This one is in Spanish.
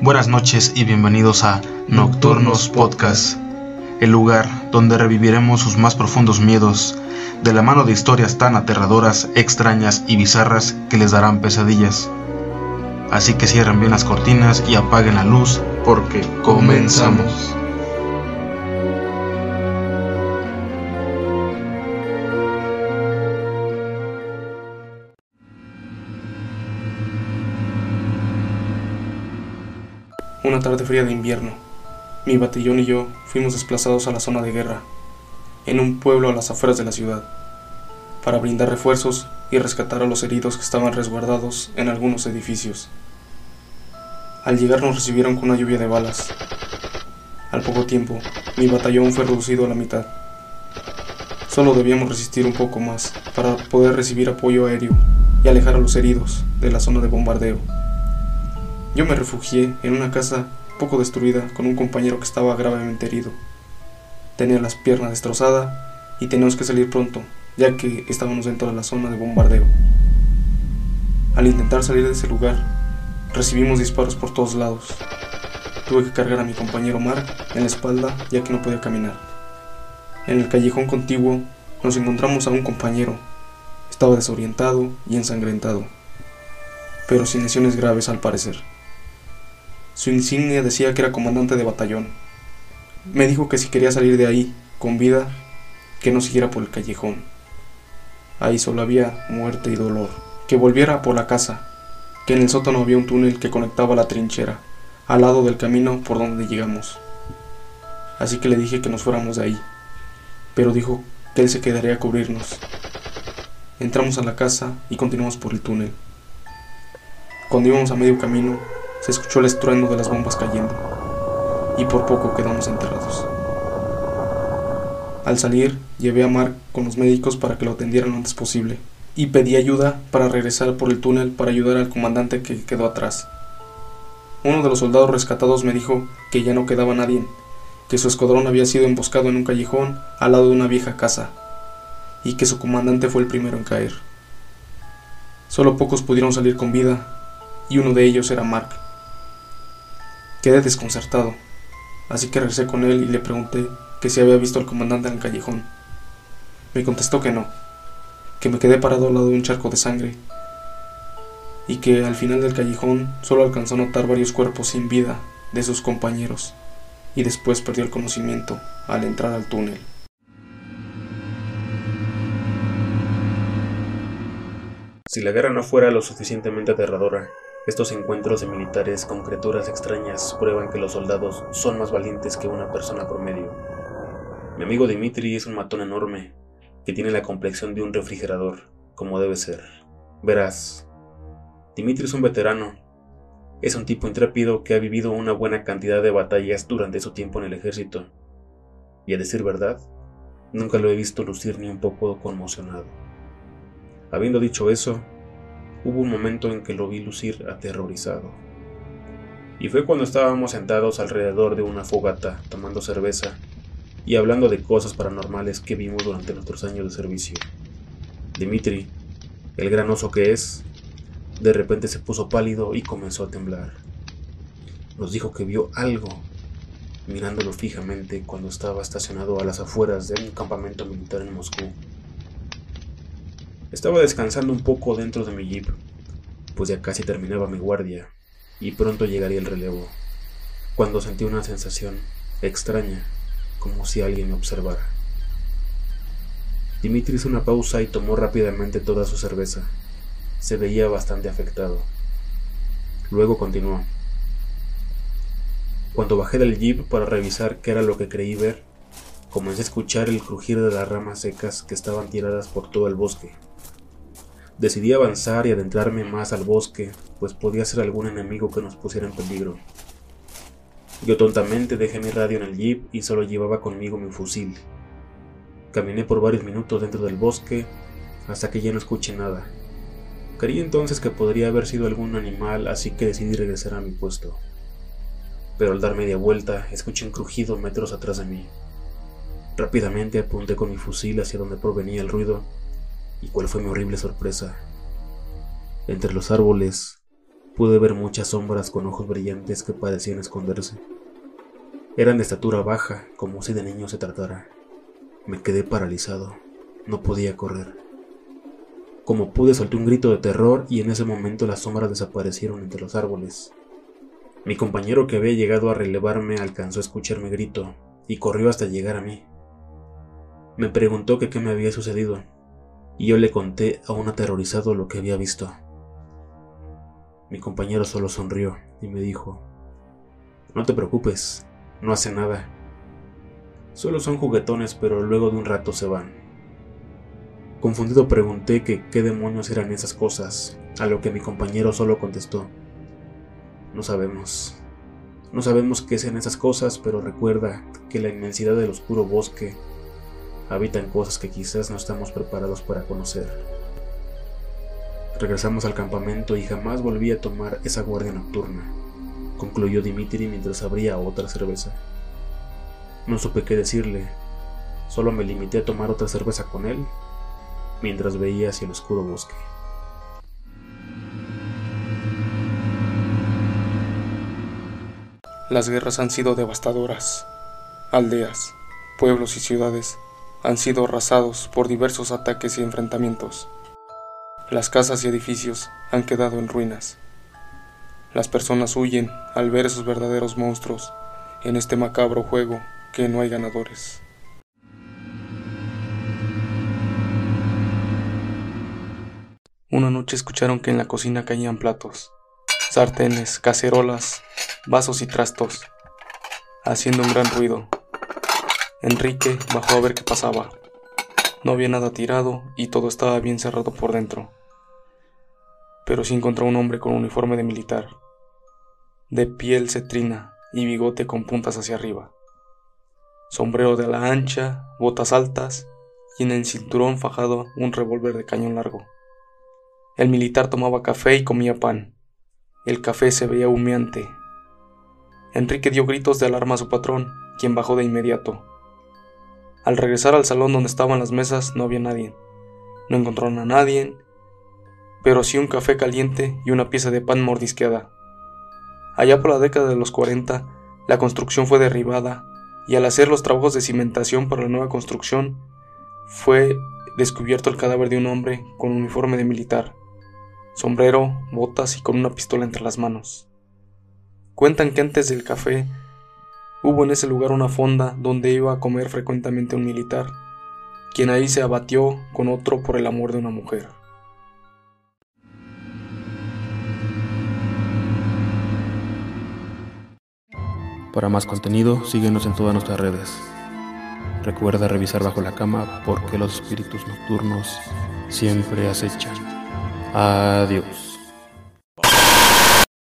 Buenas noches y bienvenidos a Nocturnos Podcast, el lugar donde reviviremos sus más profundos miedos, de la mano de historias tan aterradoras, extrañas y bizarras que les darán pesadillas. Así que cierren bien las cortinas y apaguen la luz porque comenzamos. Una tarde fría de invierno, mi batallón y yo fuimos desplazados a la zona de guerra, en un pueblo a las afueras de la ciudad, para brindar refuerzos y rescatar a los heridos que estaban resguardados en algunos edificios. Al llegar nos recibieron con una lluvia de balas. Al poco tiempo, mi batallón fue reducido a la mitad. Solo debíamos resistir un poco más para poder recibir apoyo aéreo y alejar a los heridos de la zona de bombardeo. Yo me refugié en una casa poco destruida con un compañero que estaba gravemente herido. Tenía las piernas destrozadas y teníamos que salir pronto, ya que estábamos dentro de la zona de bombardeo. Al intentar salir de ese lugar, recibimos disparos por todos lados. Tuve que cargar a mi compañero Mark en la espalda ya que no podía caminar. En el callejón contiguo nos encontramos a un compañero. Estaba desorientado y ensangrentado, pero sin lesiones graves al parecer. Su insignia decía que era comandante de batallón. Me dijo que si quería salir de ahí con vida, que no siguiera por el callejón. Ahí solo había muerte y dolor. Que volviera por la casa, que en el sótano había un túnel que conectaba la trinchera, al lado del camino por donde llegamos. Así que le dije que nos fuéramos de ahí, pero dijo que él se quedaría a cubrirnos. Entramos a la casa y continuamos por el túnel. Cuando íbamos a medio camino, se escuchó el estruendo de las bombas cayendo, y por poco quedamos enterrados. Al salir, llevé a Mark con los médicos para que lo atendieran lo antes posible, y pedí ayuda para regresar por el túnel para ayudar al comandante que quedó atrás. Uno de los soldados rescatados me dijo que ya no quedaba nadie, que su escuadrón había sido emboscado en un callejón al lado de una vieja casa, y que su comandante fue el primero en caer. Solo pocos pudieron salir con vida, y uno de ellos era Mark. Quedé desconcertado, así que regresé con él y le pregunté que si había visto al comandante en el callejón. Me contestó que no, que me quedé parado al lado de un charco de sangre y que al final del callejón solo alcanzó a notar varios cuerpos sin vida de sus compañeros y después perdió el conocimiento al entrar al túnel. Si la guerra no fuera lo suficientemente aterradora, estos encuentros de militares con criaturas extrañas prueban que los soldados son más valientes que una persona promedio. Mi amigo Dimitri es un matón enorme, que tiene la complexión de un refrigerador, como debe ser. Verás, Dimitri es un veterano. Es un tipo intrépido que ha vivido una buena cantidad de batallas durante su tiempo en el ejército. Y a decir verdad, nunca lo he visto lucir ni un poco conmocionado. Habiendo dicho eso, hubo un momento en que lo vi lucir aterrorizado. Y fue cuando estábamos sentados alrededor de una fogata tomando cerveza y hablando de cosas paranormales que vimos durante nuestros años de servicio. Dimitri, el gran oso que es, de repente se puso pálido y comenzó a temblar. Nos dijo que vio algo mirándolo fijamente cuando estaba estacionado a las afueras de un campamento militar en Moscú. Estaba descansando un poco dentro de mi jeep, pues ya casi terminaba mi guardia y pronto llegaría el relevo, cuando sentí una sensación extraña, como si alguien me observara. Dimitri hizo una pausa y tomó rápidamente toda su cerveza. Se veía bastante afectado. Luego continuó. Cuando bajé del jeep para revisar qué era lo que creí ver, comencé a escuchar el crujir de las ramas secas que estaban tiradas por todo el bosque. Decidí avanzar y adentrarme más al bosque, pues podía ser algún enemigo que nos pusiera en peligro. Yo tontamente dejé mi radio en el jeep y solo llevaba conmigo mi fusil. Caminé por varios minutos dentro del bosque hasta que ya no escuché nada. Creí entonces que podría haber sido algún animal, así que decidí regresar a mi puesto. Pero al dar media vuelta, escuché un crujido metros atrás de mí. Rápidamente apunté con mi fusil hacia donde provenía el ruido y cuál fue mi horrible sorpresa. Entre los árboles pude ver muchas sombras con ojos brillantes que parecían esconderse. Eran de estatura baja, como si de niño se tratara. Me quedé paralizado, no podía correr. Como pude solté un grito de terror y en ese momento las sombras desaparecieron entre los árboles. Mi compañero que había llegado a relevarme alcanzó a escuchar mi grito y corrió hasta llegar a mí. Me preguntó qué me había sucedido y yo le conté aún aterrorizado lo que había visto. Mi compañero solo sonrió y me dijo, no te preocupes, no hace nada. Solo son juguetones, pero luego de un rato se van. Confundido pregunté que qué demonios eran esas cosas, a lo que mi compañero solo contestó, no sabemos. No sabemos qué sean esas cosas, pero recuerda que la inmensidad del oscuro bosque habitan cosas que quizás no estamos preparados para conocer. Regresamos al campamento y jamás volví a tomar esa guardia nocturna, concluyó Dimitri mientras abría otra cerveza. No supe qué decirle, solo me limité a tomar otra cerveza con él mientras veía hacia el oscuro bosque. Las guerras han sido devastadoras. Aldeas, pueblos y ciudades han sido arrasados por diversos ataques y enfrentamientos. Las casas y edificios han quedado en ruinas. Las personas huyen al ver esos verdaderos monstruos en este macabro juego que no hay ganadores. Una noche escucharon que en la cocina caían platos, sartenes, cacerolas, vasos y trastos, haciendo un gran ruido. Enrique bajó a ver qué pasaba. No había nada tirado y todo estaba bien cerrado por dentro. Pero sí encontró un hombre con uniforme de militar, de piel cetrina y bigote con puntas hacia arriba, sombrero de ala ancha, botas altas y en el cinturón fajado un revólver de cañón largo. El militar tomaba café y comía pan. El café se veía humeante. Enrique dio gritos de alarma a su patrón, quien bajó de inmediato. Al regresar al salón donde estaban las mesas no había nadie. No encontraron a nadie, pero sí un café caliente y una pieza de pan mordisqueada. Allá por la década de los 40, la construcción fue derribada y al hacer los trabajos de cimentación para la nueva construcción, fue descubierto el cadáver de un hombre con uniforme de militar, sombrero, botas y con una pistola entre las manos. Cuentan que antes del café Hubo en ese lugar una fonda donde iba a comer frecuentemente un militar, quien ahí se abatió con otro por el amor de una mujer. Para más contenido, síguenos en todas nuestras redes. Recuerda revisar bajo la cama porque los espíritus nocturnos siempre acechan. Adiós.